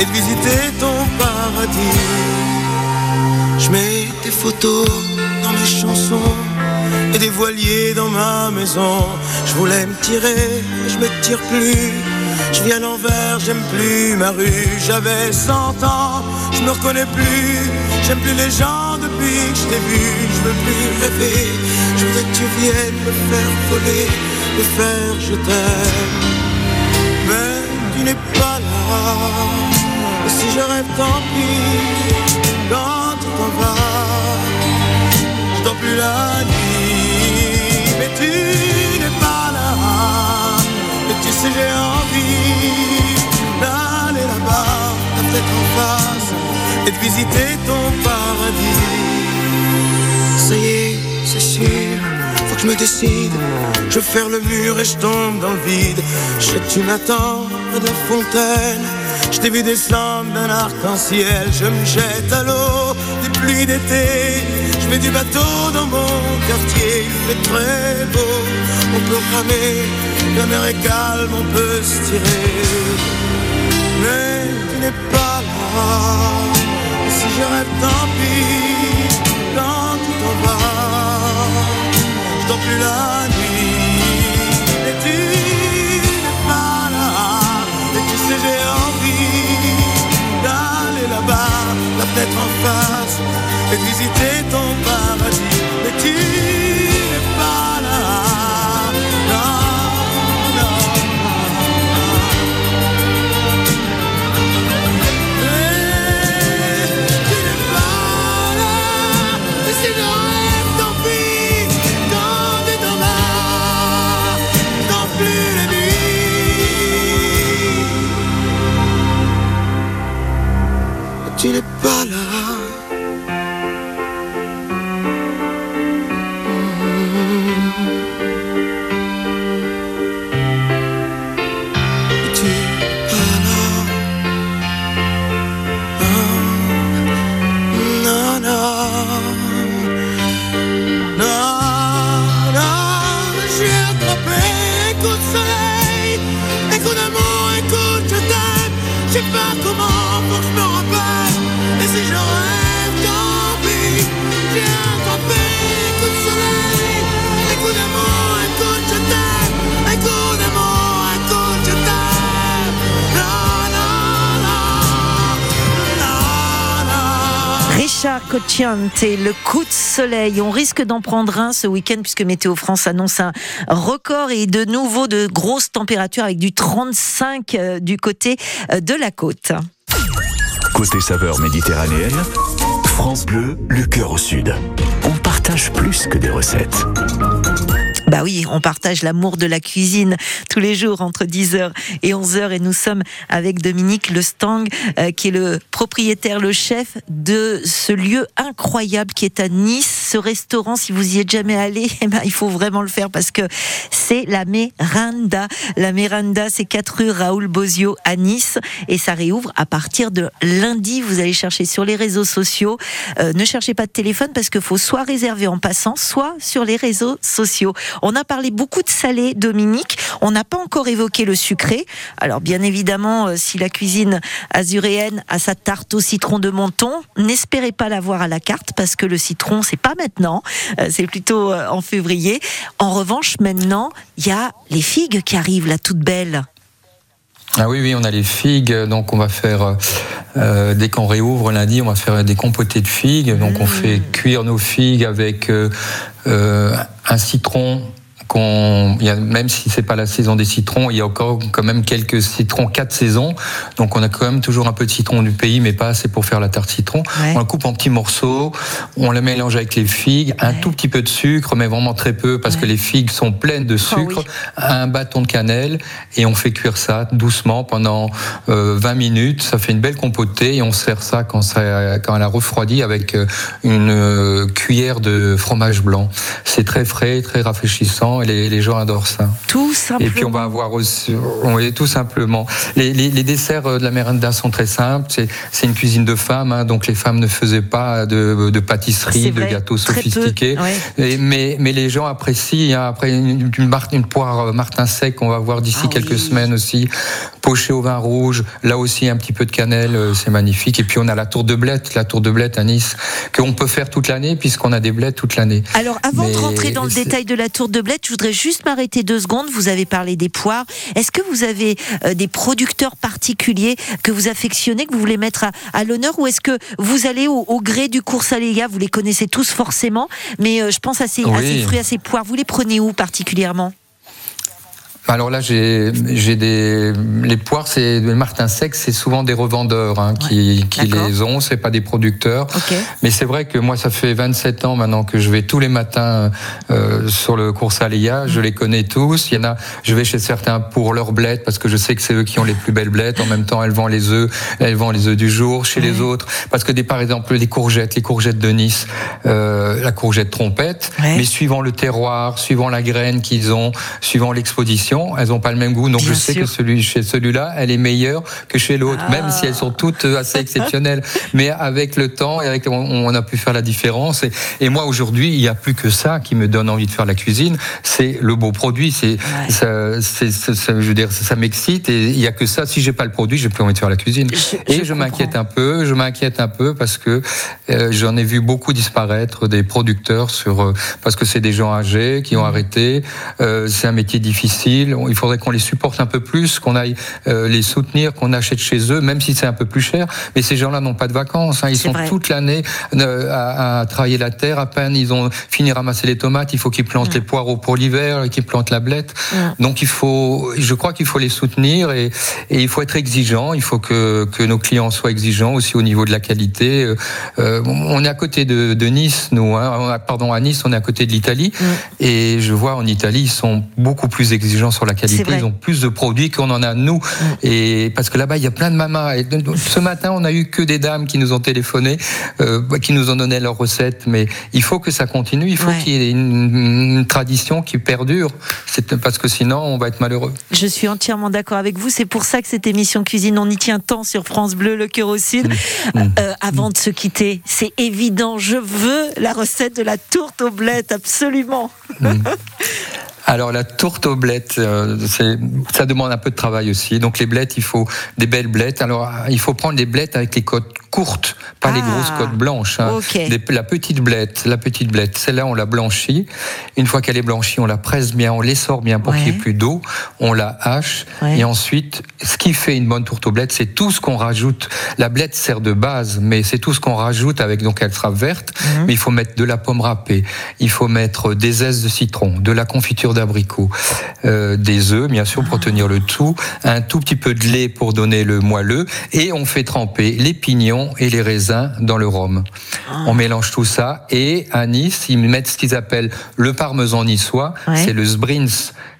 et de visiter ton paradis. Je mets des photos dans mes chansons et des voiliers dans ma maison. Je voulais me tirer, je me tire plus. Je viens l'envers, j'aime plus ma rue. J'avais 100 ans, je me reconnais plus. J'aime plus les gens depuis que je t'ai vu. Je veux plus rêver. Je voudrais que tu viennes me faire voler, me faire je t'aime. Mais tu n'es pas là. Si je rêve, tant pis. Quand tu t'en vas, je plus la nuit. Mais tu n'es pas là. Et tu sais, j'ai envie d'aller là-bas, la tête en face, et de visiter ton paradis. Ça y est, c'est sûr, faut que je me décide. Je faire le mur et je tombe dans le vide. Je tu m'attends à la fontaine. Je t'ai vu descendre d'un arc-en-ciel. Je me jette à l'eau des pluies d'été. Mets du bateau dans mon quartier. Il fait très beau, on peut ramer. La mer est calme, on peut se tirer. Mais tu n'es pas là. Si je rêve, tant pis. Quand tu t'en vas, je dors plus la nuit. Et tu n'es pas là. Et tu sais, j'ai envie d'aller là-bas, la fenêtre en face, et visiter ton paradis. Mais tu Le coup de soleil. On risque d'en prendre un ce week-end puisque Météo France annonce un record et de nouveau de grosses températures avec du 35 euh, du côté euh, de la côte. Côté saveur méditerranéenne, France Bleu, le cœur au sud. On partage plus que des recettes. Bah oui, on partage l'amour de la cuisine tous les jours entre 10h et 11h et nous sommes avec Dominique Le Stang euh, qui est le propriétaire, le chef de ce lieu incroyable qui est à Nice. Ce restaurant, si vous y êtes jamais allé, <laughs> eh ben, il faut vraiment le faire parce que c'est la Miranda. La Miranda, c'est 4 rue Raoul Bozio à Nice et ça réouvre à partir de lundi. Vous allez chercher sur les réseaux sociaux. Euh, ne cherchez pas de téléphone parce qu'il faut soit réserver en passant, soit sur les réseaux sociaux. On a parlé beaucoup de salé, Dominique. On n'a pas encore évoqué le sucré. Alors bien évidemment, euh, si la cuisine azuréenne a sa tarte au citron de Menton, n'espérez pas la voir à la carte parce que le citron, c'est pas maintenant, euh, c'est plutôt euh, en février. En revanche, maintenant, il y a les figues qui arrivent, là, toutes belles. Ah oui, oui, on a les figues, donc on va faire, euh, dès qu'on réouvre lundi, on va faire des compotés de figues. Donc on fait cuire nos figues avec euh, euh, un citron. Qu'on, il y a, même si c'est pas la saison des citrons, il y a encore quand même quelques citrons, quatre saisons. Donc on a quand même toujours un peu de citron du pays, mais pas assez pour faire la tarte citron. On la coupe en petits morceaux, on la mélange avec les figues, un tout petit peu de sucre, mais vraiment très peu parce que les figues sont pleines de sucre, un bâton de cannelle et on fait cuire ça doucement pendant euh, 20 minutes. Ça fait une belle compotée et on sert ça quand, ça, quand elle a refroidi avec euh, une euh, cuillère de fromage blanc. C'est très frais, très rafraîchissant et les, les gens adorent ça. Tout simplement. Et puis on va avoir aussi, oui, tout simplement. Les, les, les desserts euh, de la merenda sont très simples. C'est, une cuisine de femmes, hein, donc les femmes ne faisaient pas de, de pâtisserie, de gâteaux peu, sophistiqués. ouais. Et- mais, mais les gens apprécient. hein. après une, une, mar- une poire euh, Martin sec, on va voir Ah d'ici quelques semaines aussi, pochée au vin rouge. Là aussi un petit peu de cannelle, euh, c'est magnifique. Et puis on a la tour de blette, la tour de blette à Nice, qu'on peut faire toute l'année puisqu'on a des blettes toute l'année. Alors, avant de rentrer dans le détail de la tour de blette, voudrais juste m'arrêter deux secondes. Vous avez parlé des poires. Est-ce que vous avez euh, des producteurs particuliers que vous affectionnez, que vous voulez mettre à, à l'honneur, ou est-ce que vous allez au, au gré du cours Saléga? Vous les connaissez tous forcément, mais euh, je pense à ces, à Oui. ces fruits, à ces poires. Vous les prenez où particulièrement? Alors là, j'ai des les poires, c'est Martin sec, c'est souvent des revendeurs hein, qui, qui les ont, c'est pas des producteurs. Mais c'est vrai que moi, ça fait 27 ans maintenant que je vais tous les matins euh, sur le cours Saléa. Je les connais tous. Il y en a, je vais chez certains pour leurs blettes parce que je sais que c'est eux qui ont les plus belles blettes. En même temps, elles vendent les œufs, elles vendent les œufs du jour. Chez les autres, parce que des par exemple les courgettes, les courgettes de Nice, euh, la courgette trompette, mais suivant le terroir, suivant la graine qu'ils ont, suivant l'exposition, elles n'ont pas le même goût. Donc je sais que celui chez celui-là, elle est meilleure que chez l'autre, même si elles sont toutes euh, assez exceptionnelles. <laughs> Mais avec le temps et avec on, on a pu faire la différence. Et, et moi aujourd'hui, il n'y a plus que ça qui me donne envie de faire la cuisine. C'est le beau produit. C'est, ça, c'est, ça- je veux dire, ça, ça m'excite. Et il n'y a que ça. Si j'ai pas le produit, j'ai plus envie de faire la cuisine. et je, m'inquiète un peu. Je m'inquiète un peu parce que euh, j'en ai vu beaucoup disparaître des producteurs sur euh, parce que c'est des gens âgés qui ont arrêté. Euh, c'est un métier difficile. Il faudrait qu'on les supporte un peu plus, qu'on aille euh, les soutenir, qu'on achète chez eux, même si c'est un peu plus cher. Mais ces gens-là n'ont pas de vacances. hein. Ils sont vrai. toute l'année euh, à, à travailler la terre. À peine ils ont fini de ramasser les tomates, il faut qu'ils plantent les poireaux pour l'hiver, qu'ils plantent la blette. Donc il faut, je crois qu'il faut les soutenir et, et il faut être exigeant. Il faut que, que nos clients soient exigeants aussi au niveau de la qualité. Euh, on est à côté de, de Nice, nous. Hein. Pardon, à Nice, on est à côté de l'Italie. Et je vois en Italie, ils sont beaucoup plus exigeants sur la qualité. Ils ont plus de produits qu'on en a nous. Et parce que là-bas, il y a plein de mamas. Et ce matin, on a eu que des dames qui nous ont téléphoné, euh, qui nous ont donné leurs recettes. Mais il faut que ça continue. Il faut Ouais. qu'il y ait une, une tradition qui perdure. C'est parce que sinon, on va être malheureux. Je suis entièrement d'accord avec vous. C'est pour ça que cette émission cuisine, on y tient tant sur France Bleu, le cœur au sud. Euh, avant de se quitter, c'est évident, je veux la recette de la tourte aux blettes, absolument. <laughs> Alors la tourte aux blettes, euh, ça demande un peu de travail aussi. Donc les blettes, il faut des belles blettes. Alors il faut prendre des blettes avec les côtes courtes, pas les Ah, grosses côtes blanches. hein. ok. Des- la petite blette, la petite blette. Celle-là, on la blanchit. Une fois qu'elle est blanchie, on la presse bien, on l'essore bien pour qu'il n'y ait plus d'eau. On la hache Ouais. et ensuite, ce qui fait une bonne tourte aux blettes, c'est tout ce qu'on rajoute. La blette sert de base, mais c'est tout ce qu'on rajoute avec. Donc elle sera verte, Mhm. mais il faut mettre de la pomme râpée, il faut mettre des aises de citron, de la confiture d'abricot, euh, des œufs, bien sûr, pour Ah. tenir le tout, un tout petit peu de lait pour donner le moelleux, et on fait tremper les pignons et les raisins dans le rhum. Ah. On mélange tout ça, et à Nice, ils mettent ce qu'ils appellent le parmesan niçois, Ouais. c'est le sbrins.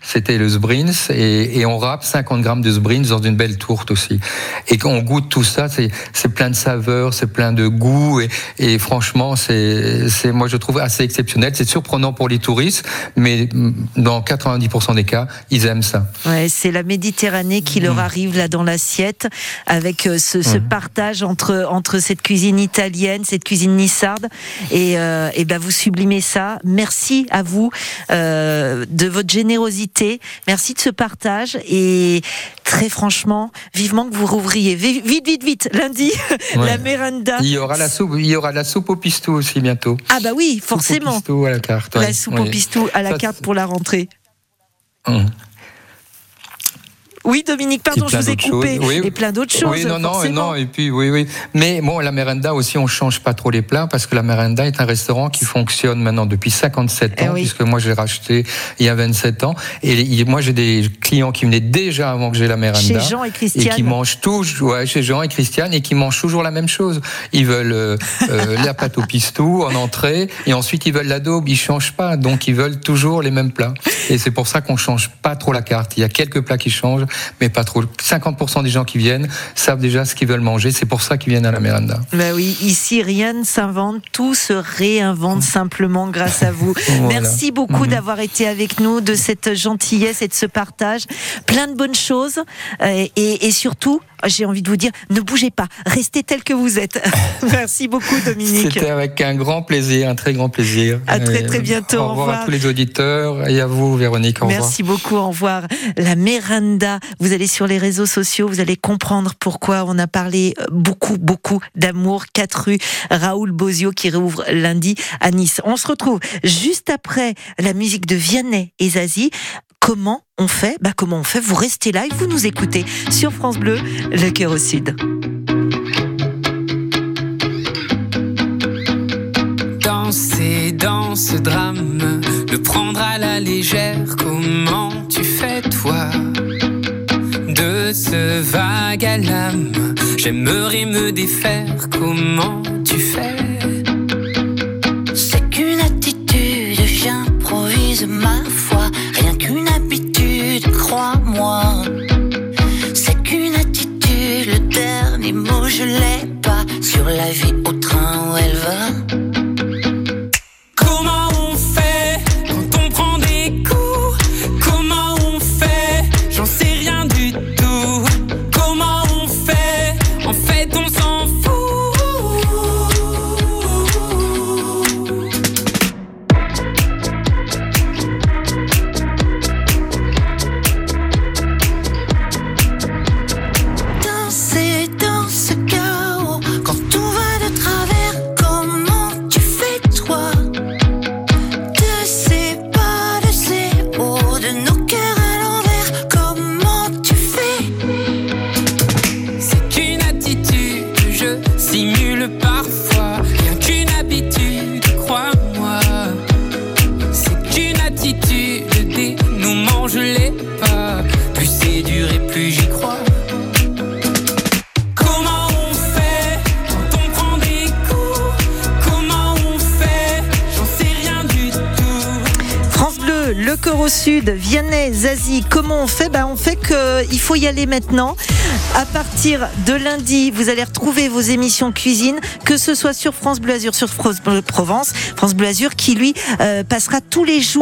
C'était le sbrins, et, et on râpe 50 grammes de sbrins dans une belle tourte aussi. Et quand on goûte tout ça, c'est plein de saveurs, c'est plein de goût, et, et franchement, c'est moi je trouve assez exceptionnel. C'est surprenant pour les touristes, mais mm, dans 90% des cas, ils aiment ça. Ouais, c'est la Méditerranée qui leur arrive là dans l'assiette avec euh, ce, ce partage entre entre cette cuisine italienne, cette cuisine nissarde, et, euh, et ben vous sublimez ça. Merci à vous euh, de votre générosité, merci de ce partage, et très franchement, vivement que vous rouvriez vite, vite, vite, lundi <laughs> Ouais. la Miranda. Il y aura la soupe, il y aura la soupe au pistou aussi bientôt. Ah bah oui, Soupe au forcément. pistou à la carte. La soupe au pistou à la Ça, carte pour la rentrée. Hum. Oui, Dominique, pardon, Et je vous ai coupé. Oui. Et plein d'autres choses. Oui, non, non, forcément. non, et puis oui, oui. Mais bon, la Merenda aussi, on change pas trop les plats parce que la Merenda est un restaurant qui fonctionne maintenant depuis 57 Eh ans, oui. puisque moi j'ai racheté il y a 27 ans. Et moi j'ai des clients qui venaient déjà avant que j'ai la Merenda. Chez Jean et Christiane. qui mangent toujours, ouais, chez Jean et Christiane, et qui mangent toujours la même chose. Ils veulent euh, euh, <laughs> la pâte au pistou en entrée, et ensuite ils veulent l'adobe. Ils changent pas, donc ils veulent toujours les mêmes plats. Et c'est pour ça qu'on change pas trop la carte. Il y a quelques plats qui changent, mais pas trop. 50% des gens qui viennent savent déjà ce qu'ils veulent manger. C'est pour ça qu'ils viennent à la Merenda. Bah oui, ici rien ne s'invente, tout se réinvente simplement grâce à vous. <laughs> Voilà. Merci beaucoup Mhm. d'avoir été avec nous, de cette gentillesse et de ce partage. Plein de bonnes choses euh, et, et surtout, j'ai envie de vous dire, ne bougez pas, restez tel que vous êtes. <laughs> Merci beaucoup Dominique. C'était avec un grand plaisir, un très grand plaisir. À très, Et, très bientôt. Au Au revoir, revoir. à tous les auditeurs et à vous, Véronique. Au revoir. Merci beaucoup, au revoir. La Miranda, vous allez sur les réseaux sociaux, vous allez comprendre pourquoi on a parlé euh, beaucoup, beaucoup d'amour. 4 rue Raoul Bozio qui réouvre lundi à Nice. On se retrouve juste après la musique de Vianney et Zazie. Comment on fait? Bah comment on fait? Vous restez là et vous nous écoutez sur France Bleu, le cœur au sud. Danser dans ce drame, le prendre à la légère, comment tu fais toi? Vague à l'âme, j'aimerais me défaire, comment tu fais? Faut y aller maintenant. À partir de lundi, vous allez retrouver vos émissions cuisine, que ce soit sur France Bleu Azur, sur France Provence, France Bleu Azur qui lui euh, passera tous les jours